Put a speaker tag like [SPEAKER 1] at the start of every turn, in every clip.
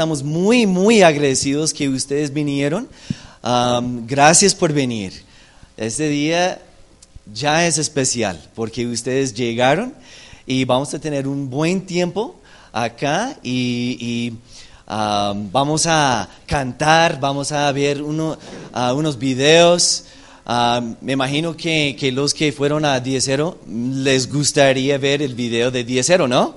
[SPEAKER 1] estamos muy, muy agradecidos que ustedes vinieron. Gracias por venir. Este día ya es especial porque ustedes llegaron y vamos a tener un buen tiempo acá y, vamos a cantar, vamos a ver uno, unos videos. Me imagino que, que, los que fueron a 10-0 les gustaría ver el video de 10-0, ¿no?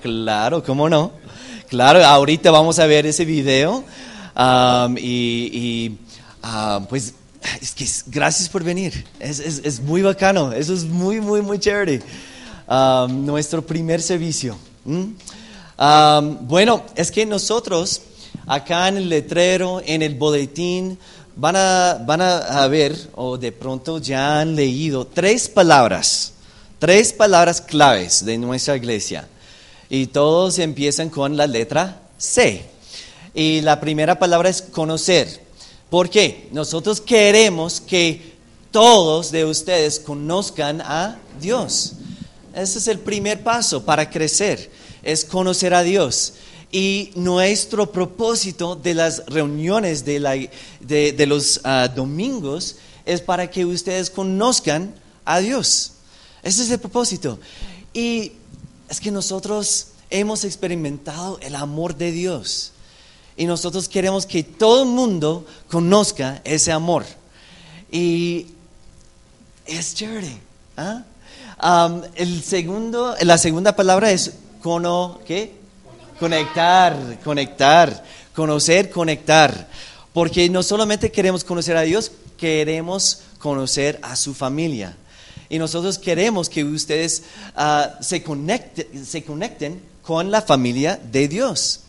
[SPEAKER 1] Claro, ¿cómo no? Claro, ahorita vamos a ver ese video um, y, pues es que gracias por venir, es, es, muy bacano, eso es muy, muy, muy chévere. nuestro primer servicio. bueno, es que nosotros acá en el letrero, en el boletín, van a, van a ver, o de pronto ya han leído, tres palabras, tres palabras claves de nuestra iglesia. Y todos empiezan con la letra C. Y la primera palabra es conocer. ¿Por qué? Nosotros queremos que todos de ustedes conozcan a Dios. Ese es el primer paso para crecer, es conocer a Dios. Y nuestro propósito de las reuniones de, los ah, domingos es para que ustedes conozcan a Dios. Ese es el propósito. Y es que nosotros hemos experimentado el amor de Dios y nosotros queremos que todo el mundo conozca ese amor. Y es chévere. ¿ah? el segundo, la segunda palabra es cono, ¿qué? Conectar, conectar, conocer, conectar. Porque no solamente queremos conocer a Dios, queremos conocer a su familia. Y nosotros queremos que ustedes ah, se, se conecten con la familia de Dios.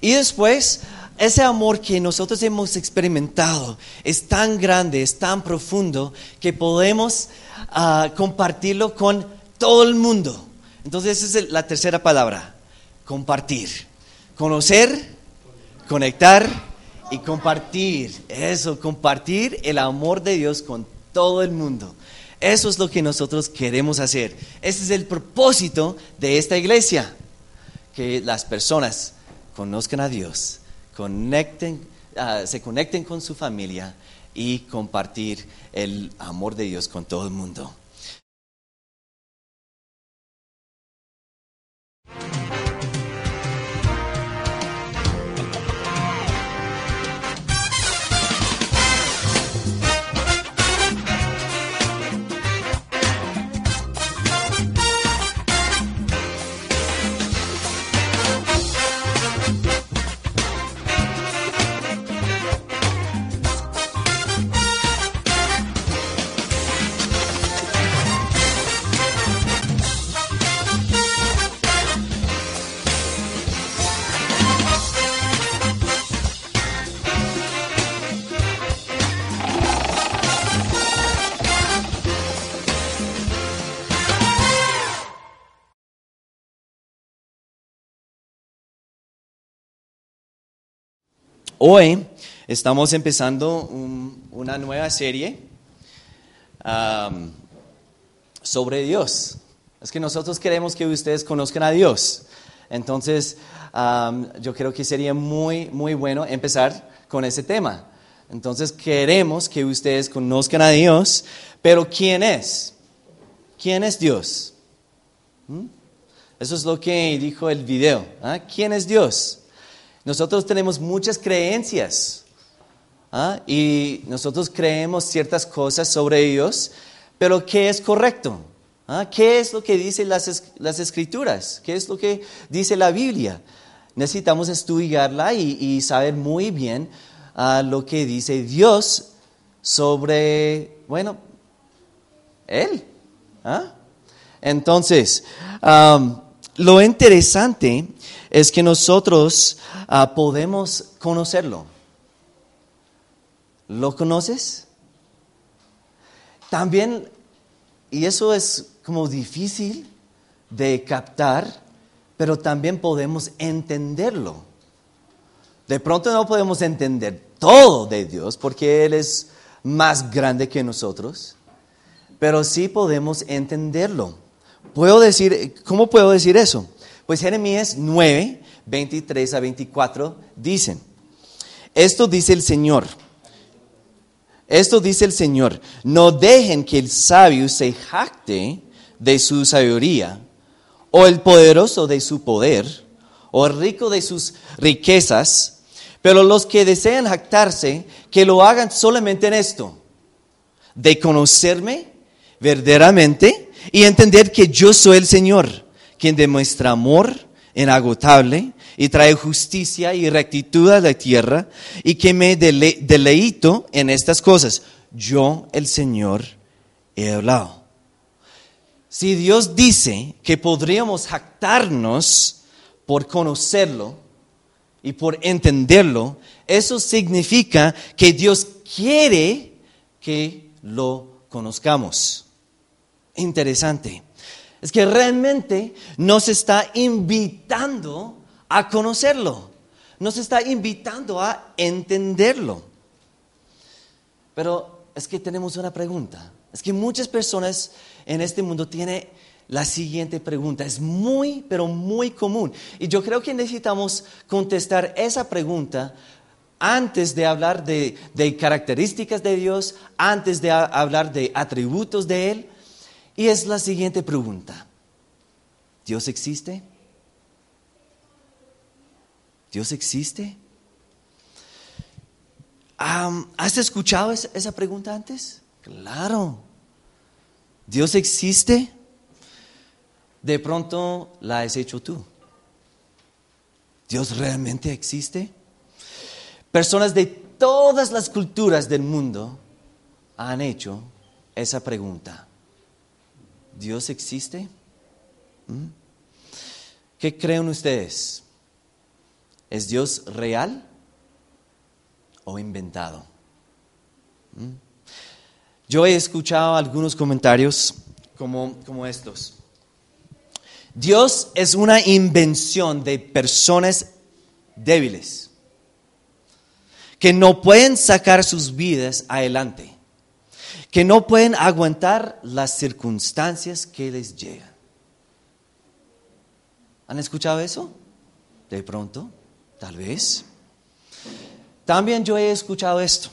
[SPEAKER 1] Y después, ese amor que nosotros hemos experimentado es tan grande, es tan profundo, que podemos ah, compartirlo con todo el mundo. Entonces, esa es la tercera palabra, compartir. Conocer, conectar y compartir. Eso, compartir el amor de Dios con todo el mundo. Eso es lo que nosotros queremos hacer. Ese es el propósito de esta iglesia. Que las personas conozcan a Dios, conecten, ah, se conecten con su familia y compartir el amor de Dios con todo el mundo. Hoy estamos empezando una nueva serie sobre Dios. Es que nosotros queremos que ustedes conozcan a Dios. Entonces, yo creo que sería muy, muy bueno empezar con ese tema. Entonces, queremos que ustedes conozcan a Dios, pero ¿quién es? ¿Quién es Dios? ¿Mm? Eso es lo que dijo el video. ¿ah? ¿Quién es Dios? Nosotros tenemos muchas creencias ¿ah? y nosotros creemos ciertas cosas sobre Dios, pero ¿qué es correcto? ¿Ah? ¿Qué es lo que dicen las, las, escrituras? ¿Qué es lo que dice la Biblia? Necesitamos estudiarla y, saber muy bien ah, lo que dice Dios sobre, bueno, Él. Entonces, lo interesante es que nosotros ah, podemos conocerlo. ¿Lo conoces? También, y eso es como difícil de captar, pero también podemos entenderlo. De pronto no podemos entender todo de Dios porque Él es más grande que nosotros, pero sí podemos entenderlo. Puedo decir, ¿cómo puedo decir eso? Pues Jeremías 9, 23 a 24 dicen, esto dice el Señor, esto dice el Señor, no dejen que el sabio se jacte de su sabiduría, o el poderoso de su poder, o el rico de sus riquezas, pero los que desean jactarse, que lo hagan solamente en esto, de conocerme verdaderamente y entender que yo soy el Señor, quien demuestra amor inagotable y trae justicia y rectitud a la tierra y que me deleito en estas cosas. Yo, el Señor, he hablado. Si Dios dice que podríamos jactarnos por conocerlo y por entenderlo, eso significa que Dios quiere que lo conozcamos. Interesante. Es que realmente nos está invitando a conocerlo. Nos está invitando a entenderlo. Pero es que tenemos una pregunta. Es que muchas personas en este mundo tienen la siguiente pregunta. Es muy, pero muy común. Y yo creo que necesitamos contestar esa pregunta antes de hablar de, características de Dios, antes de hablar de atributos de Él. Y es la siguiente pregunta. ¿Dios existe? ¿Dios existe? ¿Has escuchado esa pregunta antes? Claro. ¿Dios existe? De pronto la has hecho tú. ¿Dios realmente existe? Personas de todas las culturas del mundo han hecho esa pregunta. ¿Dios existe? ¿Mm? ¿Qué creen ustedes? ¿Es Dios real o inventado? ¿Mm? Yo he escuchado algunos comentarios como, como estos. Dios es una invención de personas débiles que no pueden sacar sus vidas adelante, que no pueden aguantar las circunstancias que les llegan. ¿Han escuchado eso? De pronto. Tal vez. También yo he escuchado esto.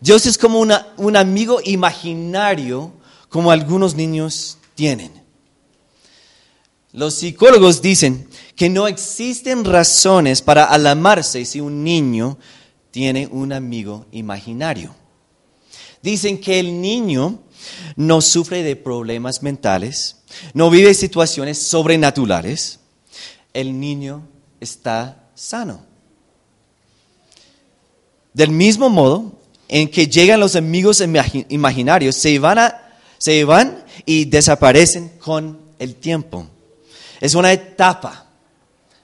[SPEAKER 1] Dios es como un amigo imaginario como algunos niños tienen. Los psicólogos dicen que no existen razones para alarmarse si un niño tiene un amigo imaginario. Dicen que el niño no sufre de problemas mentales, no vive situaciones sobrenaturales. El niño está sano. Del mismo modo en que llegan los amigos imaginarios, se van, se van y desaparecen con el tiempo. Es una etapa.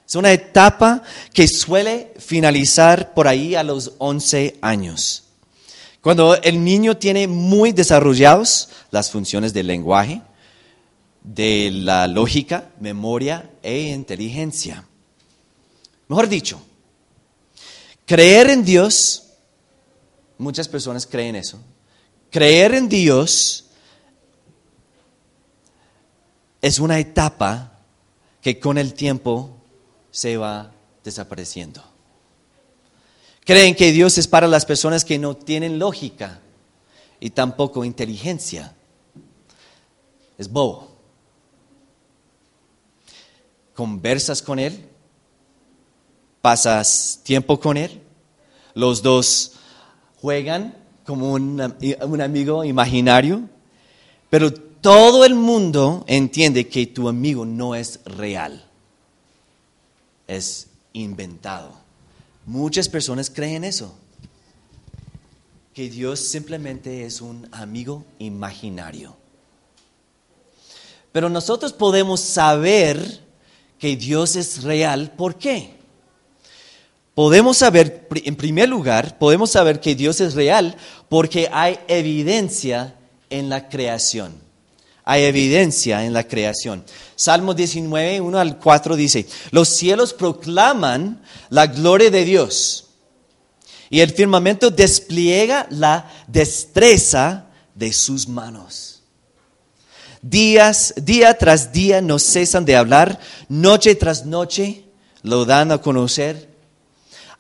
[SPEAKER 1] Es una etapa que suele finalizar por ahí a los 11 años. Cuando el niño tiene muy desarrollados las funciones del lenguaje, de la lógica, memoria e inteligencia. Mejor dicho, creer en Dios, muchas personas creen eso, creer en Dios es una etapa que con el tiempo se va desapareciendo. Creen que Dios es para las personas que no tienen lógica y tampoco inteligencia. Es bobo. Conversas con Él pasas tiempo con él, los dos juegan como un, amigo imaginario, pero todo el mundo entiende que tu amigo no es real, es inventado. Muchas personas creen eso, que Dios simplemente es un amigo imaginario. Pero nosotros podemos saber que Dios es real, ¿por qué? Podemos saber, en primer lugar, podemos saber que Dios es real porque hay evidencia en la creación. Hay evidencia en la creación. Salmo 19, 1 al 4 dice, los cielos proclaman la gloria de Dios y el firmamento despliega la destreza de sus manos. Días, día tras día no cesan de hablar, noche tras noche lo dan a conocer.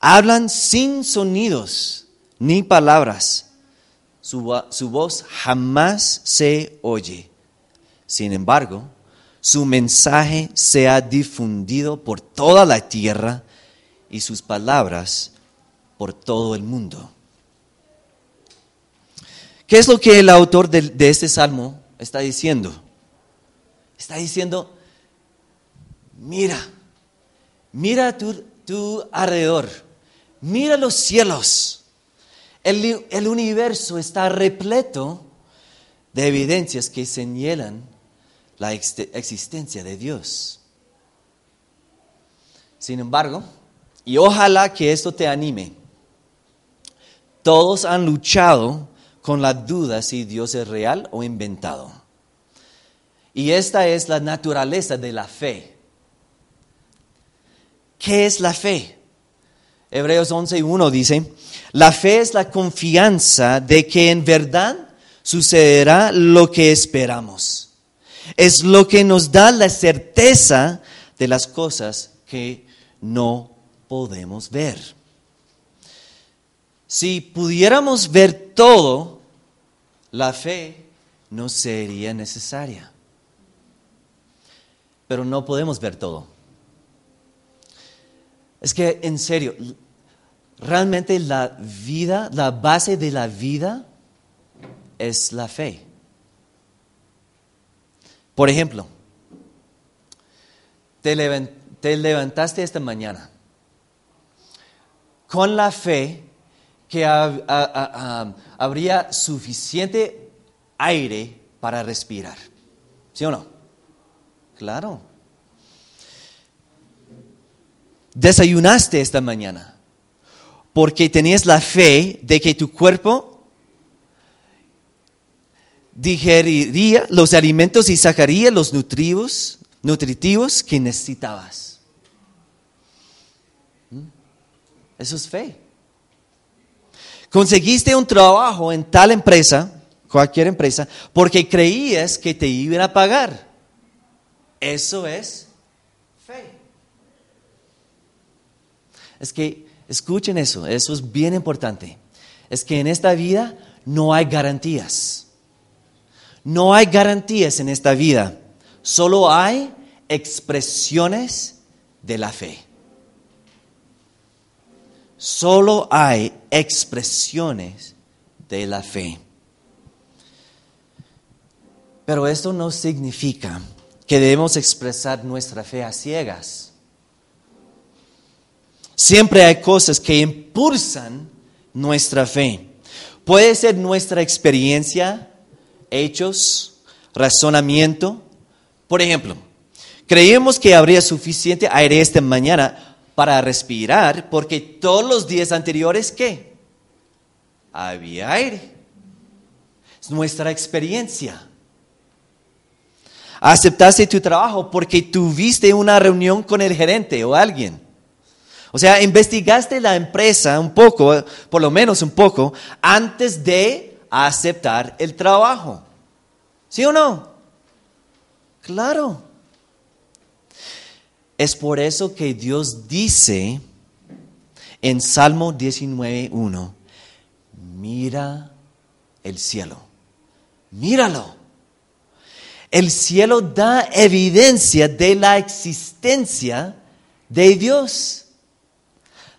[SPEAKER 1] Hablan sin sonidos ni palabras. Su, su voz jamás se oye. Sin embargo, su mensaje se ha difundido por toda la tierra y sus palabras por todo el mundo. ¿Qué es lo que el autor de, este salmo está diciendo? Está diciendo, mira, mira tu, tu alrededor, mira los cielos. El, el universo está repleto de evidencias que señalan la existencia de Dios. Sin embargo, y ojalá que esto te anime, todos han luchado con la duda si Dios es real o inventado. Y esta es la naturaleza de la fe. ¿Qué es la fe? Hebreos 11.1 dice, la fe es la confianza de que en verdad sucederá lo que esperamos. Es lo que nos da la certeza de las cosas que no podemos ver. Si pudiéramos ver todo, la fe no sería necesaria. Pero no podemos ver todo. Es que, en serio, realmente la vida, la base de la vida es la fe. Por ejemplo, te, levantaste esta mañana con la fe que habría suficiente aire para respirar. ¿Sí o no? Claro. Desayunaste esta mañana porque tenías la fe de que tu cuerpo digeriría los alimentos y sacaría los nutritivos, nutritivos que necesitabas. ¿Mm? Eso es fe. Conseguiste un trabajo en tal empresa, cualquier empresa, porque creías que te iban a pagar. Eso es fe. Es que, escuchen eso, eso es bien importante. Es que en esta vida no hay garantías. No hay garantías en esta vida. Solo hay expresiones de la fe. Solo hay expresiones de la fe. Pero esto no significa que debemos expresar nuestra fe a ciegas. Siempre hay cosas que impulsan nuestra fe. Puede ser nuestra experiencia, hechos, razonamiento. Por ejemplo, creíamos que habría suficiente aire esta mañana para respirar, porque todos los días anteriores, ¿qué? Había aire. Es nuestra experiencia. Aceptaste tu trabajo porque tuviste una reunión con el gerente o alguien. O sea, investigaste la empresa un poco, por lo menos un poco, antes de aceptar el trabajo. ¿Sí o no? Claro. Es por eso que Dios dice en Salmo 19.1, mira el cielo, míralo. El cielo da evidencia de la existencia de Dios,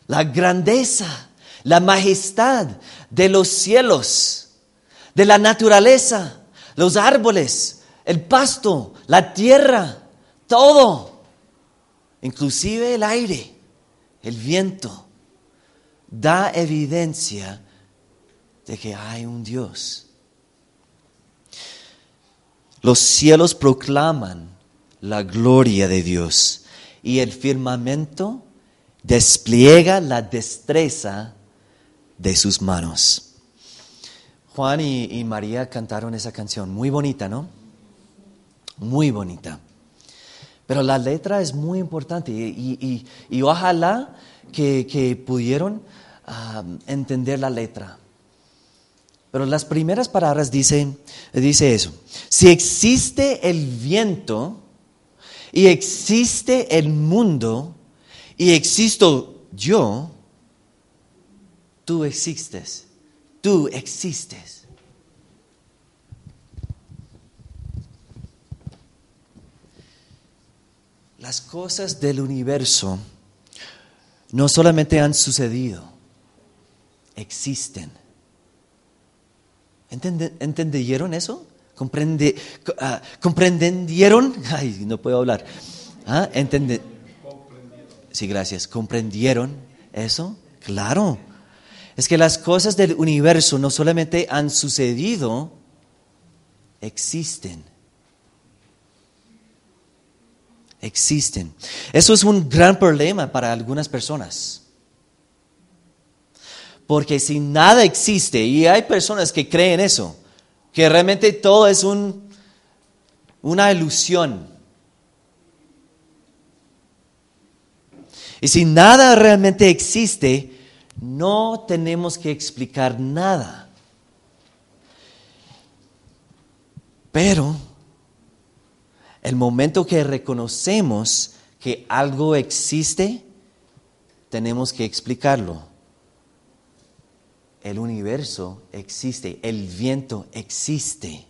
[SPEAKER 1] la grandeza, la majestad de los cielos, de la naturaleza, los árboles, el pasto, la tierra, todo inclusive el aire, el viento, da evidencia de que hay un Dios. Los cielos proclaman la gloria de Dios y el firmamento despliega la destreza de sus manos. Juan y, María cantaron esa canción, muy bonita, ¿no? Muy bonita. Pero la letra es muy importante y, ojalá que, pudieron entender la letra. Pero las primeras palabras dicen dice eso. Si existe el viento y existe el mundo y existo yo, tú existes. Tú existes. Las cosas del universo no solamente han sucedido, existen. ¿Entendieron eso? ¿Comprende, uh, ¿Comprendieron? Ay, no puedo hablar. ¿Ah? Sí, gracias. ¿Comprendieron eso? Claro. Es que las cosas del universo no solamente han sucedido, existen. Existen. Eso es un gran problema para algunas personas. Porque si nada existe, y hay personas que creen eso, que realmente todo es un, una ilusión. Y si nada realmente existe, no tenemos que explicar nada. Pero el momento que reconocemos que algo existe, tenemos que explicarlo. El universo existe, el viento existe,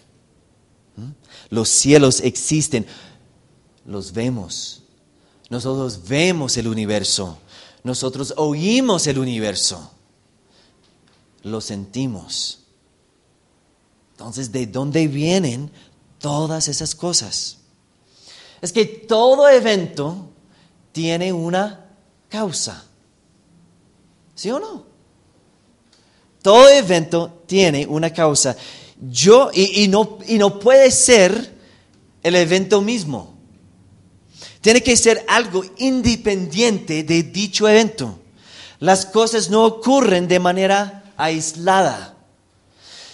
[SPEAKER 1] los cielos existen, los vemos. Nosotros vemos el universo, nosotros oímos el universo, lo sentimos. Entonces, ¿de dónde vienen todas esas cosas? Es que todo evento tiene una causa. ¿Sí o no? Todo evento tiene una causa. Yo, y, no, y no puede ser el evento mismo. Tiene que ser algo independiente de dicho evento. Las cosas no ocurren de manera aislada,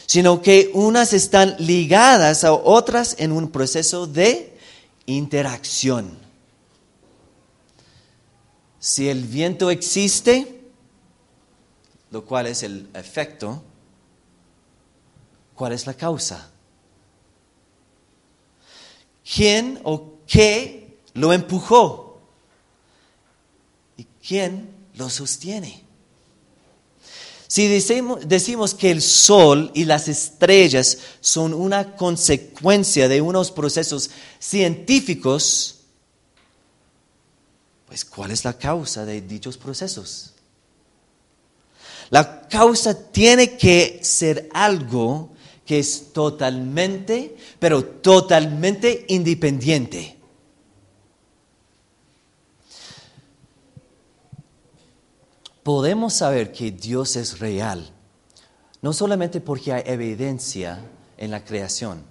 [SPEAKER 1] sino que unas están ligadas a otras en un proceso de interacción. Si el viento existe, lo cual es el efecto, ¿cuál es la causa? ¿Quién o qué lo empujó? ¿Y quién lo sostiene? Si decimos, decimos, que el sol y las estrellas son una consecuencia de unos procesos científicos, pues ¿cuál es la causa de dichos procesos? La causa tiene que ser algo que es totalmente, pero totalmente independiente. Podemos saber que Dios es real, no solamente porque hay evidencia en la creación,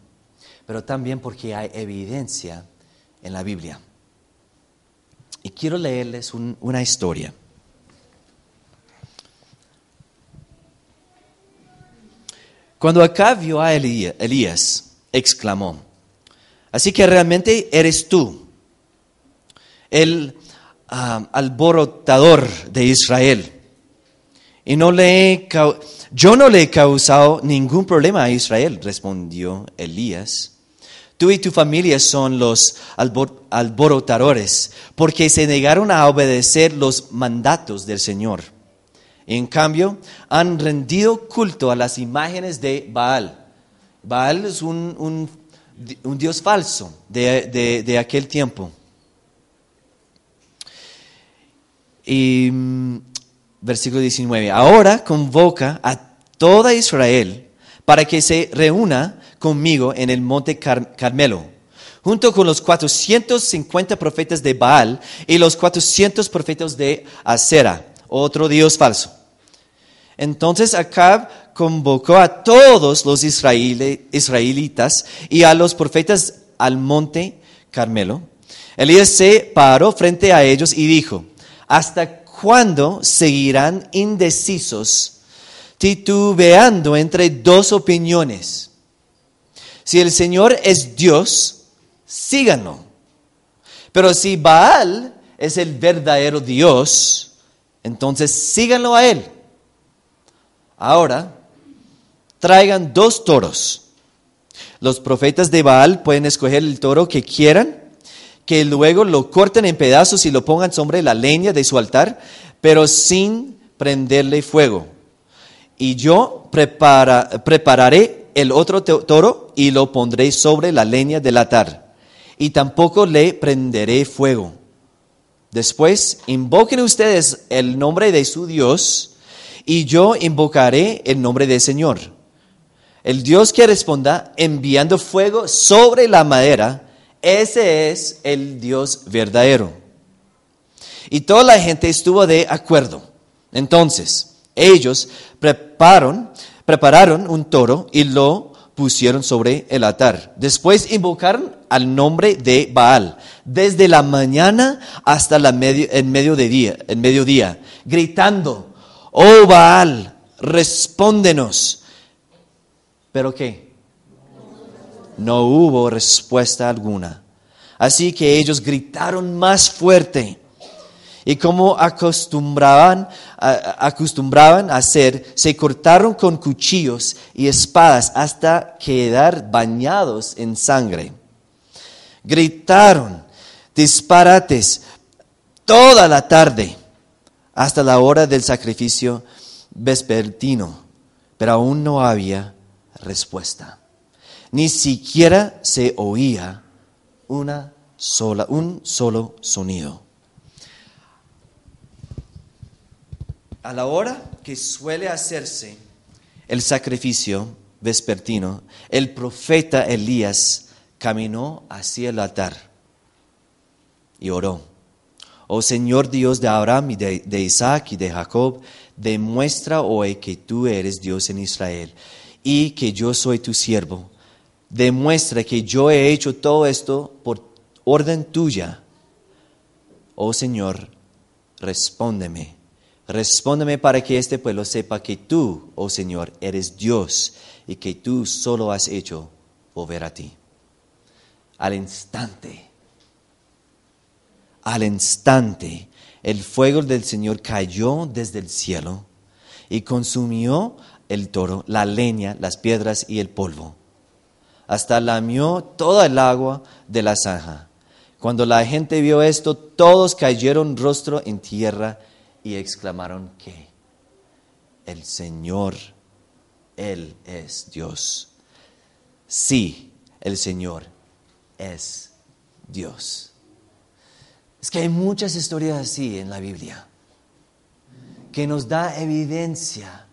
[SPEAKER 1] pero también porque hay evidencia en la Biblia. Y quiero leerles una historia. Cuando acá vio a Elías, exclamó, así que realmente eres tú, el alborotador de Israel. Y no le yo no le he causado ningún problema a Israel, respondió Elías. Tú y tu familia son los alborotadores, porque se negaron a obedecer los mandatos del Señor. En cambio, han rendido culto a las imágenes de Baal. Baal es un, dios falso de, aquel tiempo. Y mm, versículo 19, ahora convoca a toda Israel para que se reúna conmigo en el monte Carmelo, junto con los 450 profetas de Baal y los 400 profetas de Acera, otro dios falso. Entonces Acab convocó a todos los israelitas y a los profetas al monte Carmelo. Elías se paró frente a ellos y dijo, ¿hasta cuándo seguirán indecisos, titubeando entre dos opiniones? Si el Señor es Dios, síganlo. Pero si Baal es el verdadero Dios, entonces síganlo a él. Ahora, traigan dos toros. Los profetas de Baal pueden escoger el toro que quieran, que luego lo corten en pedazos y lo pongan sobre la leña de su altar, pero sin prenderle fuego. Y yo prepararé el otro toro y lo pondré sobre la leña del altar. Y tampoco le prenderé fuego. Después, invoquen ustedes el nombre de su Dios y yo invocaré el nombre del Señor. El Dios que responda enviando fuego sobre la madera, ese es el Dios verdadero. Y toda la gente estuvo de acuerdo. Entonces, ellos prepararon, prepararon un toro y lo pusieron sobre el altar. Después invocaron al nombre de Baal, desde la mañana hasta la medio, el, mediodía, el mediodía, gritando, oh Baal, respóndenos. ¿Pero qué? No hubo respuesta alguna. Así que ellos gritaron más fuerte. Y como acostumbraban, acostumbraban a hacer, se cortaron con cuchillos y espadas hasta quedar bañados en sangre. Gritaron disparates toda la tarde hasta la hora del sacrificio vespertino, pero aún no había respuesta. Ni siquiera se oía una sola, un solo sonido. A la hora que suele hacerse el sacrificio vespertino, el profeta Elías caminó hacia el altar y oró. Oh Señor Dios de Abraham y de, de Isaac y de Jacob, demuestra hoy que tú eres Dios en Israel y que yo soy tu siervo. Demuestra que yo he hecho todo esto por orden tuya. Oh Señor, respóndeme Respóndeme para que este pueblo sepa que tú, oh Señor, eres Dios y que tú solo has hecho volver a ti. Al instante, al instante, el fuego del Señor cayó desde el cielo y consumió el toro, la leña, las piedras y el polvo. Hasta lamió toda el agua de la zanja. Cuando la gente vio esto, todos cayeron rostro en tierra y exclamaron que el Señor, Él es Dios. Sí, el Señor es Dios. Es que hay muchas historias así en la Biblia que nos da evidencia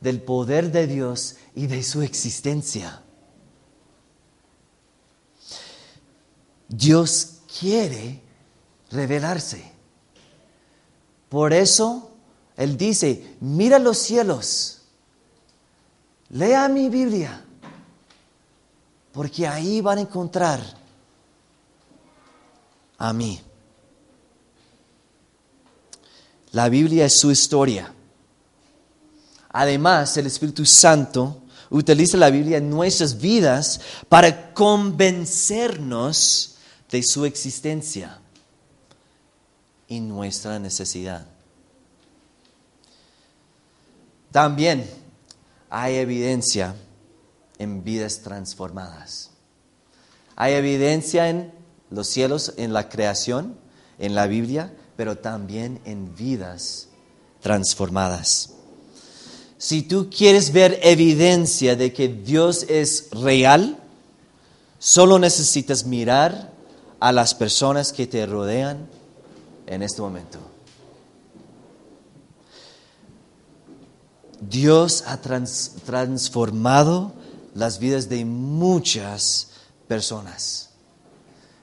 [SPEAKER 1] del poder de Dios y de su existencia. Dios quiere revelarse. Por eso Él dice, mira los cielos, lea mi Biblia, porque ahí van a encontrar a mí. La Biblia es su historia. Además, el Espíritu Santo utiliza la Biblia en nuestras vidas para convencernos de su existencia y nuestra necesidad. También hay evidencia en vidas transformadas. Hay evidencia en los cielos, en la creación, en la Biblia, pero también en vidas transformadas. Si tú quieres ver evidencia de que Dios es real, solo necesitas mirar a las personas que te rodean en este momento. Dios ha transformado las vidas de muchas personas.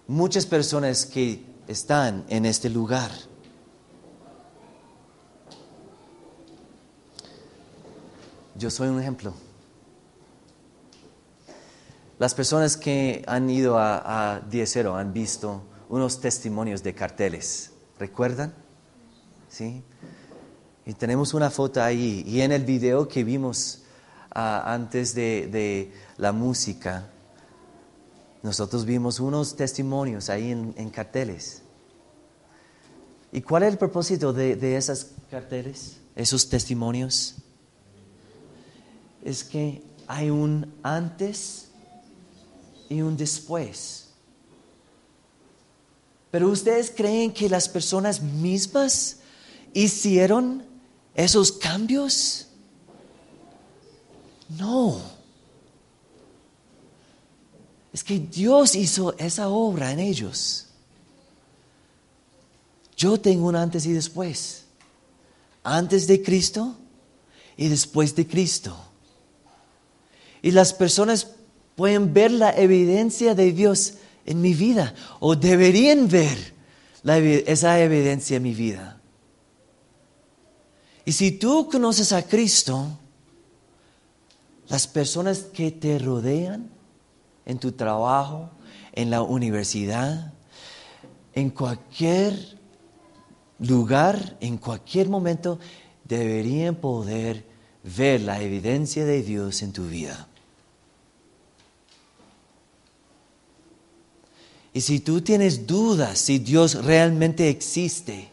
[SPEAKER 1] Muchas personas que están en este lugar. Yo soy un ejemplo. Las personas que han ido a, a Diecero han visto unos testimonios de carteles ¿Recuerdan? ¿Sí? Y tenemos una foto ahí. Y en el video que vimos ah, antes de, la música, nosotros vimos unos testimonios ahí en, carteles. ¿Y cuál es el propósito de, de esos carteles, esos testimonios? Es que hay un antes y un después Pero ustedes creen que las personas mismas hicieron esos cambios? No. Es que Dios hizo esa obra en ellos. Yo tengo un antes y después. Antes de Cristo y después de Cristo. Y las personas pueden ver la evidencia de Dios en mi vida o deberían ver esa evidencia en mi vida. Y si tú conoces a Cristo, las personas que te rodean en tu trabajo, en la universidad, en cualquier lugar, en cualquier momento, deberían poder ver la evidencia de Dios en tu vida. Y si tú tienes dudas si Dios realmente existe,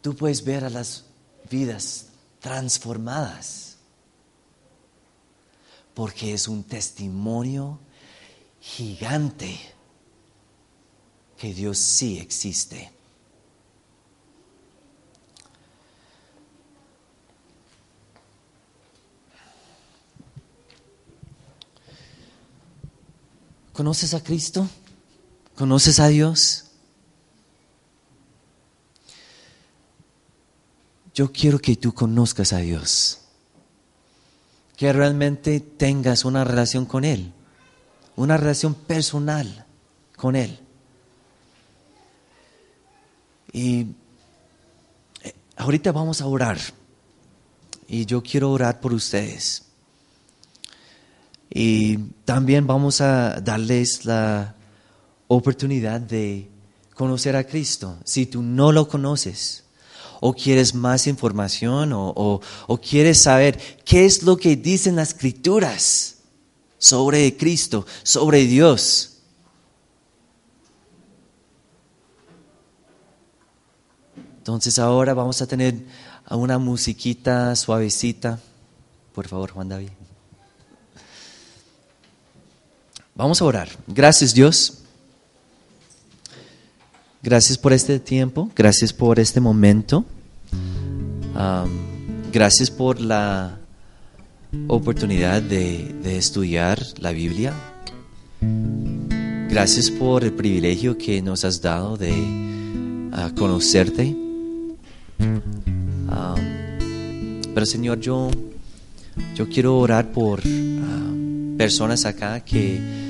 [SPEAKER 1] tú puedes ver a las vidas transformadas. Porque es un testimonio gigante que Dios sí existe. ¿Conoces a Cristo? ¿Conoces a Dios? Yo quiero que tú conozcas a Dios, que realmente tengas una relación con Él, una relación personal con Él. Y eh, ahorita vamos a orar, y yo quiero orar por ustedes. Y también vamos a darles la oportunidad de conocer a Cristo. Si tú no lo conoces o quieres más información o, quieres saber qué es lo que dicen las escrituras sobre Cristo, sobre Dios. Entonces ahora vamos a tener una musiquita suavecita. Por favor, Juan David. Vamos a orar. Gracias Dios. Gracias por este tiempo, gracias por este momento. gracias por la oportunidad de, estudiar la Biblia. Gracias por el privilegio que nos has dado de ah, conocerte. pero Señor, yo, yo quiero orar por ah, personas acá que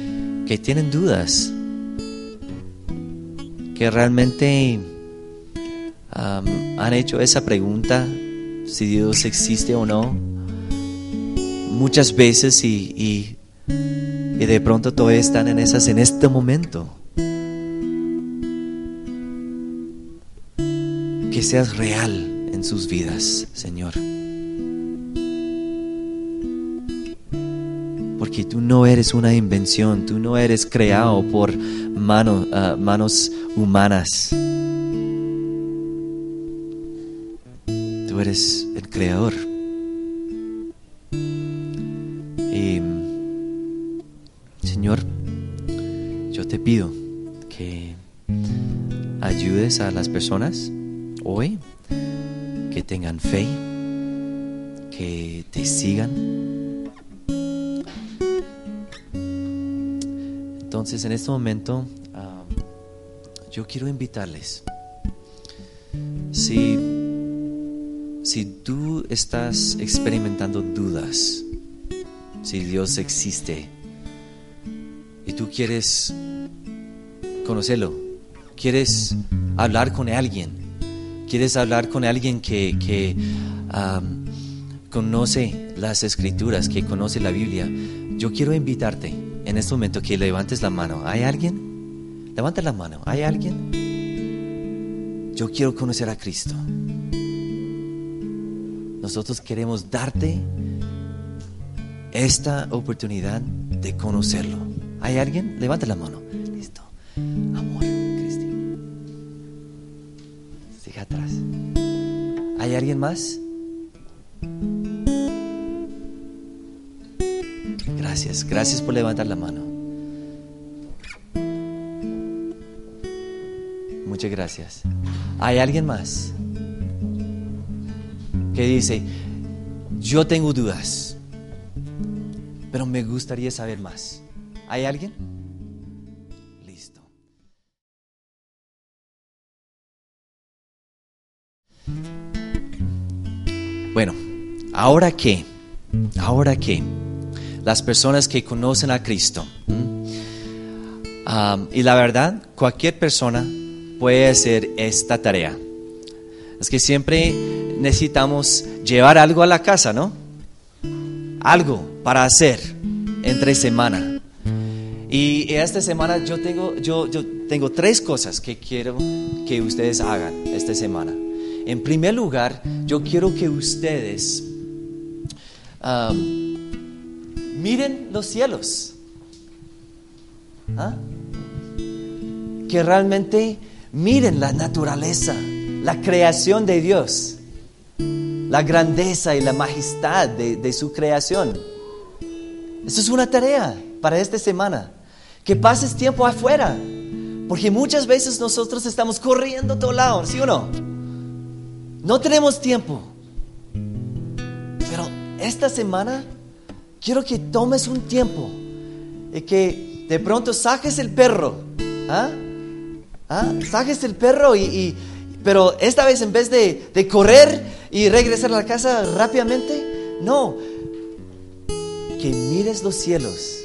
[SPEAKER 1] que tienen dudas, que realmente han hecho esa pregunta, si Dios existe o no, muchas veces y, y, y de pronto todavía están en esas en este momento. Que seas real en sus vidas, Señor. Porque tú no eres una invención, tú no eres creado por ah, manos humanas. Tú eres el creador. Y, Señor, yo te pido que ayudes a las personas hoy que tengan fe, que te sigan Entonces, en este momento, yo quiero invitarles. Si, si tú estás experimentando dudas, si Dios existe, y tú quieres conocerlo, quieres hablar con alguien, quieres hablar con alguien que, que conoce las escrituras, que conoce la Biblia, yo quiero invitarte en este momento que levantes la mano. ¿Hay alguien? Levanta la mano. ¿Hay alguien? Yo quiero conocer a Cristo. Nosotros queremos darte esta oportunidad de conocerlo. ¿Hay alguien? Levanta la mano. Listo. Amor, Cristo. Sigue atrás. ¿Hay alguien más? Gracias, por levantar la mano. Muchas gracias. ¿Hay alguien más que dice, yo tengo dudas, pero me gustaría saber más? ¿Hay alguien? Listo. Bueno, ahora qué, ahora qué, las personas que conocen a Cristo. Um, y la verdad, cualquier persona puede hacer esta tarea. Es que siempre necesitamos llevar algo a la casa, ¿no? Algo para hacer entre semana. Y esta semana yo tengo, yo, yo tengo tres cosas que quiero que ustedes hagan esta semana. En primer lugar, yo quiero que ustedes um, miren los cielos. ¿Ah? Que realmente miren la naturaleza, la creación de Dios, la grandeza y la majestad de, de su creación. Eso es una tarea para esta semana. Que pases tiempo afuera. Porque muchas veces nosotros estamos corriendo a todo lado, ¿sí o no? No tenemos tiempo. Pero esta semana quiero que tomes un tiempo y que de pronto saques el perro. ¿ah? ¿Ah? Saques el perro y, pero esta vez en vez de, de correr y regresar a la casa rápidamente, no. Que mires los cielos,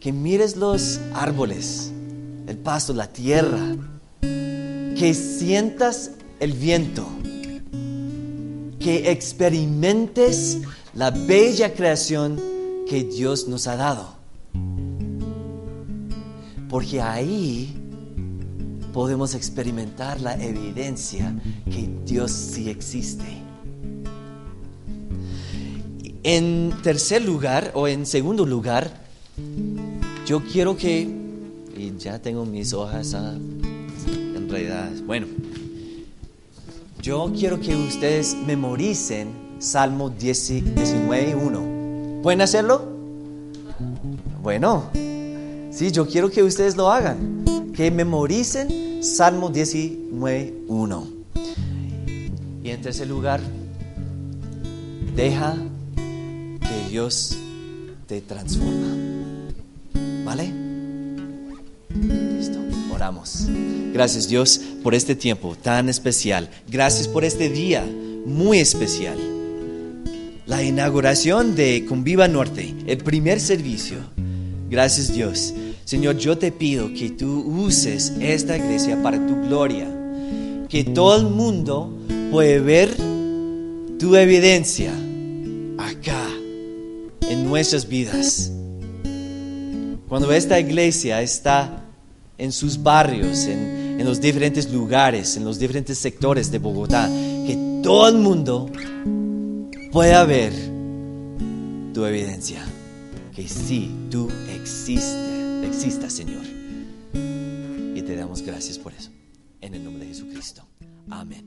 [SPEAKER 1] que mires los árboles, el pasto, la tierra, que sientas el viento que experimentes la bella creación que Dios nos ha dado. Porque ahí podemos experimentar la evidencia que Dios sí existe. En tercer lugar, o en segundo lugar, yo quiero que, y ya tengo mis hojas ah, enredadas, bueno, yo quiero que ustedes memoricen Salmo 19.1. ¿Pueden hacerlo? Bueno, sí, yo quiero que ustedes lo hagan. Que memoricen Salmo 19.1. Y en tercer lugar, deja que Dios te transforma. ¿Vale? Listo, oramos. Gracias Dios por este tiempo tan especial. Gracias por este día muy especial. La inauguración de Conviva Norte, el primer servicio. Gracias Dios. Señor, yo te pido que tú uses esta iglesia para tu gloria. Que todo el mundo puede ver tu evidencia acá, en nuestras vidas. Cuando esta iglesia está en sus barrios, en, en, los diferentes lugares, en los diferentes sectores de Bogotá, que todo el mundo pueda ver tu evidencia, que sí, tú existes, existas, Señor. Y te damos gracias por eso. En el nombre de Jesucristo. Amén.